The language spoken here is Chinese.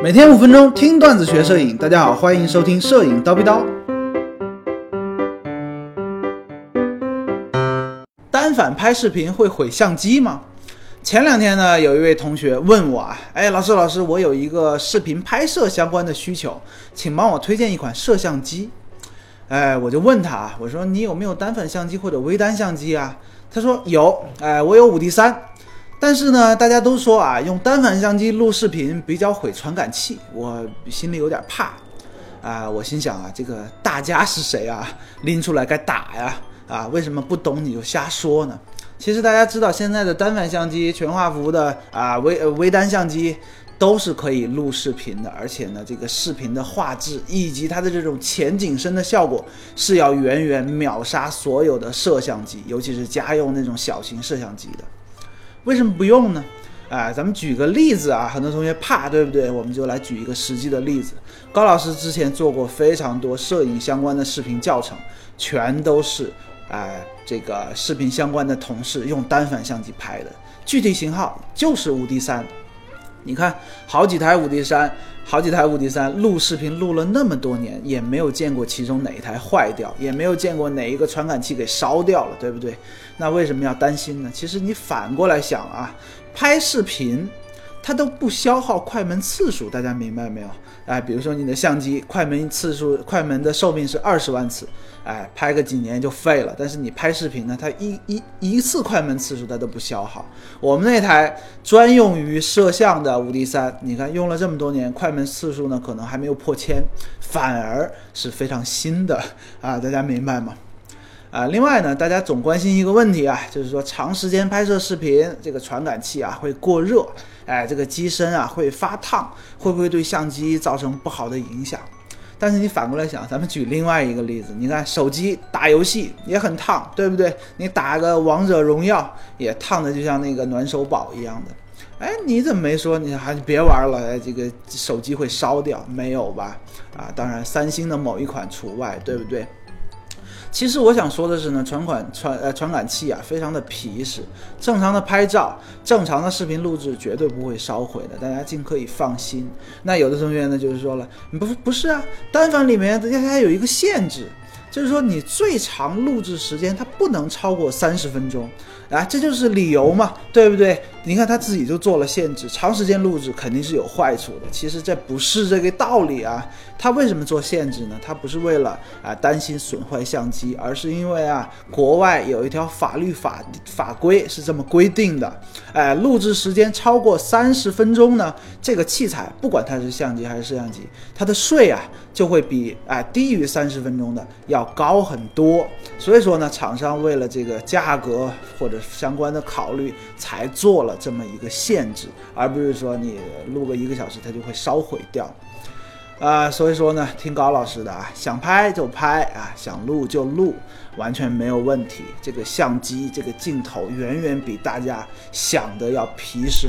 每天五分钟听段子学摄影，大家好，欢迎收听摄影刀逼刀。单反拍视频会毁相机吗？前两天呢，有一位同学问我啊，哎，老师老师，我有一个视频拍摄相关的需求，请帮我推荐一款摄像机。哎，我就问他啊，我说你有没有单反相机或者微单相机啊？他说有，哎，我有五 D 三。但是呢，大家都说啊，用单反相机录视频比较毁传感器，我心里有点怕。啊，我心想啊，这个大家是谁啊？拎出来该打呀！啊，为什么不懂你就瞎说呢？其实大家知道，现在的单反相机、全画幅的啊微微单相机都是可以录视频的，而且呢，这个视频的画质以及它的这种前景深的效果是要远远秒杀所有的摄像机，尤其是家用那种小型摄像机的。为什么不用呢？哎，咱们举个例子啊，很多同学怕，对不对？我们就来举一个实际的例子。高老师之前做过非常多摄影相关的视频教程，全都是哎这个视频相关的同事用单反相机拍的，具体型号就是五 D 三。你看，好几台五 D 三，好几台五 D 三录视频录了那么多年，也没有见过其中哪一台坏掉，也没有见过哪一个传感器给烧掉了，对不对？那为什么要担心呢？其实你反过来想啊，拍视频。它都不消耗快门次数，大家明白没有？哎，比如说你的相机快门次数，快门的寿命是二十万次，哎，拍个几年就废了。但是你拍视频呢，它一一一次快门次数它都不消耗。我们那台专用于摄像的五 D 三，你看用了这么多年，快门次数呢可能还没有破千，反而是非常新的啊，大家明白吗？啊，另外呢，大家总关心一个问题啊，就是说长时间拍摄视频，这个传感器啊会过热，哎，这个机身啊会发烫，会不会对相机造成不好的影响？但是你反过来想，咱们举另外一个例子，你看手机打游戏也很烫，对不对？你打个王者荣耀也烫的就像那个暖手宝一样的，哎，你怎么没说你还别玩了？哎，这个手机会烧掉？没有吧？啊，当然三星的某一款除外，对不对？其实我想说的是呢，传款传呃传感器啊，非常的皮实，正常的拍照、正常的视频录制绝对不会烧毁的，大家尽可以放心。那有的同学呢，就是说了，不不是啊，单反里面它它有一个限制。就是说，你最长录制时间它不能超过三十分钟，啊，这就是理由嘛，对不对？你看他自己就做了限制，长时间录制肯定是有坏处的。其实这不是这个道理啊，他为什么做限制呢？他不是为了啊担心损坏相机，而是因为啊国外有一条法律法法规是这么规定的，哎，录制时间超过三十分钟呢，这个器材不管它是相机还是摄像机，它的税啊就会比啊低于三十分钟的要。高很多，所以说呢，厂商为了这个价格或者相关的考虑，才做了这么一个限制，而不是说你录个一个小时它就会烧毁掉，啊，所以说呢，听高老师的啊，想拍就拍啊，想录就录，完全没有问题。这个相机这个镜头远远比大家想的要皮实。